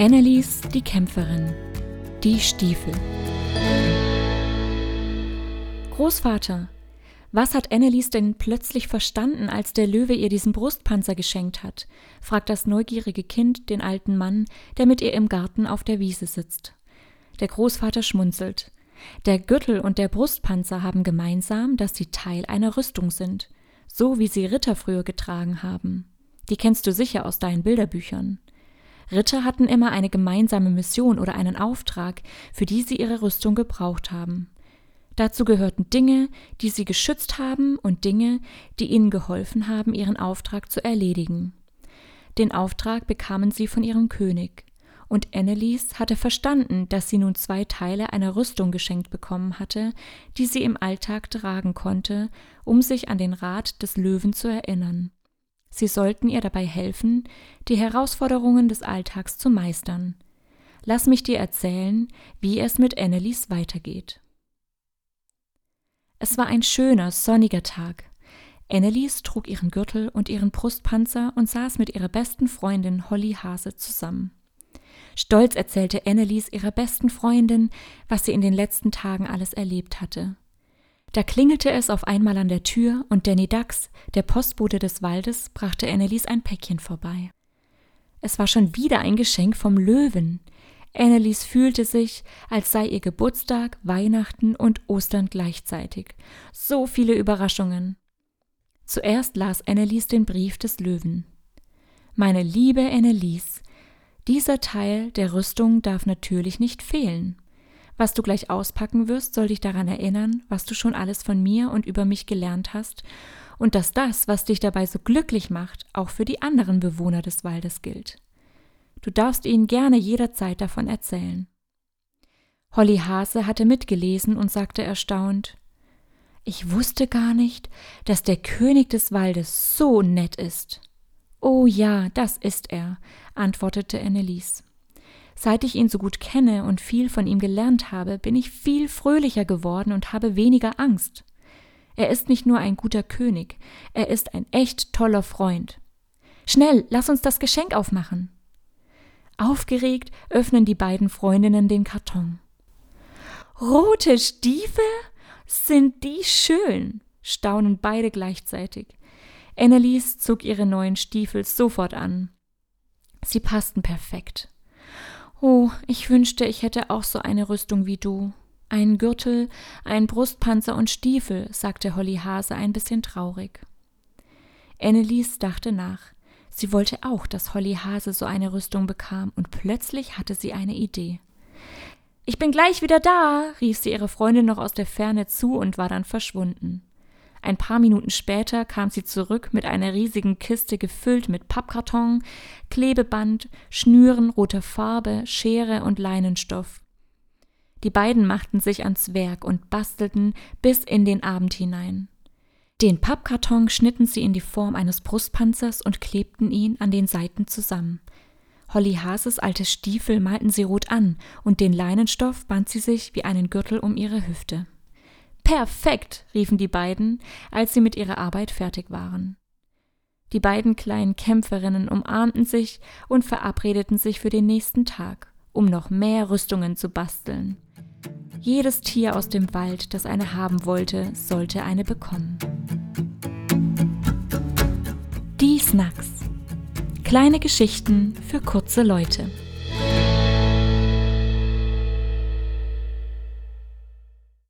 Annelies, die Kämpferin. Die Stiefel. Großvater, was hat Annelies denn plötzlich verstanden, als der Löwe ihr diesen Brustpanzer geschenkt hat? fragt das neugierige Kind den alten Mann, der mit ihr im Garten auf der Wiese sitzt. Der Großvater schmunzelt. Der Gürtel und der Brustpanzer haben gemeinsam, dass sie Teil einer Rüstung sind, so wie sie Ritter früher getragen haben. Die kennst du sicher aus deinen Bilderbüchern. Ritter hatten immer eine gemeinsame Mission oder einen Auftrag, für die sie ihre Rüstung gebraucht haben. Dazu gehörten Dinge, die sie geschützt haben und Dinge, die ihnen geholfen haben, ihren Auftrag zu erledigen. Den Auftrag bekamen sie von ihrem König. Und Annelies hatte verstanden, dass sie nun zwei Teile einer Rüstung geschenkt bekommen hatte, die sie im Alltag tragen konnte, um sich an den Rat des Löwen zu erinnern. Sie sollten ihr dabei helfen, die Herausforderungen des Alltags zu meistern. Lass mich dir erzählen, wie es mit Annelies weitergeht. Es war ein schöner, sonniger Tag. Annelies trug ihren Gürtel und ihren Brustpanzer und saß mit ihrer besten Freundin Holly Hase zusammen. Stolz erzählte Annelies ihrer besten Freundin, was sie in den letzten Tagen alles erlebt hatte. Da klingelte es auf einmal an der Tür und Danny Dax, der Postbote des Waldes, brachte Annelies ein Päckchen vorbei. Es war schon wieder ein Geschenk vom Löwen. Annelies fühlte sich, als sei ihr Geburtstag, Weihnachten und Ostern gleichzeitig. So viele Überraschungen. Zuerst las Annelies den Brief des Löwen. Meine liebe Annelies, dieser Teil der Rüstung darf natürlich nicht fehlen. Was du gleich auspacken wirst, soll dich daran erinnern, was du schon alles von mir und über mich gelernt hast und dass das, was dich dabei so glücklich macht, auch für die anderen Bewohner des Waldes gilt. Du darfst ihnen gerne jederzeit davon erzählen. Holly Hase hatte mitgelesen und sagte erstaunt Ich wusste gar nicht, dass der König des Waldes so nett ist. Oh ja, das ist er, antwortete Annelies. Seit ich ihn so gut kenne und viel von ihm gelernt habe, bin ich viel fröhlicher geworden und habe weniger Angst. Er ist nicht nur ein guter König, er ist ein echt toller Freund. Schnell, lass uns das Geschenk aufmachen. Aufgeregt öffnen die beiden Freundinnen den Karton. Rote Stiefel? Sind die schön? staunen beide gleichzeitig. Annelies zog ihre neuen Stiefel sofort an. Sie passten perfekt. Oh, ich wünschte, ich hätte auch so eine Rüstung wie du. Einen Gürtel, einen Brustpanzer und Stiefel, sagte Holly Hase ein bisschen traurig. Annelies dachte nach. Sie wollte auch, dass Holly Hase so eine Rüstung bekam, und plötzlich hatte sie eine Idee. Ich bin gleich wieder da, rief sie ihre Freundin noch aus der Ferne zu und war dann verschwunden. Ein paar Minuten später kam sie zurück mit einer riesigen Kiste gefüllt mit Pappkarton, Klebeband, Schnüren roter Farbe, Schere und Leinenstoff. Die beiden machten sich ans Werk und bastelten bis in den Abend hinein. Den Pappkarton schnitten sie in die Form eines Brustpanzers und klebten ihn an den Seiten zusammen. Holly Hases alte Stiefel malten sie rot an und den Leinenstoff band sie sich wie einen Gürtel um ihre Hüfte. Perfekt, riefen die beiden, als sie mit ihrer Arbeit fertig waren. Die beiden kleinen Kämpferinnen umarmten sich und verabredeten sich für den nächsten Tag, um noch mehr Rüstungen zu basteln. Jedes Tier aus dem Wald, das eine haben wollte, sollte eine bekommen. Die Snacks. Kleine Geschichten für kurze Leute.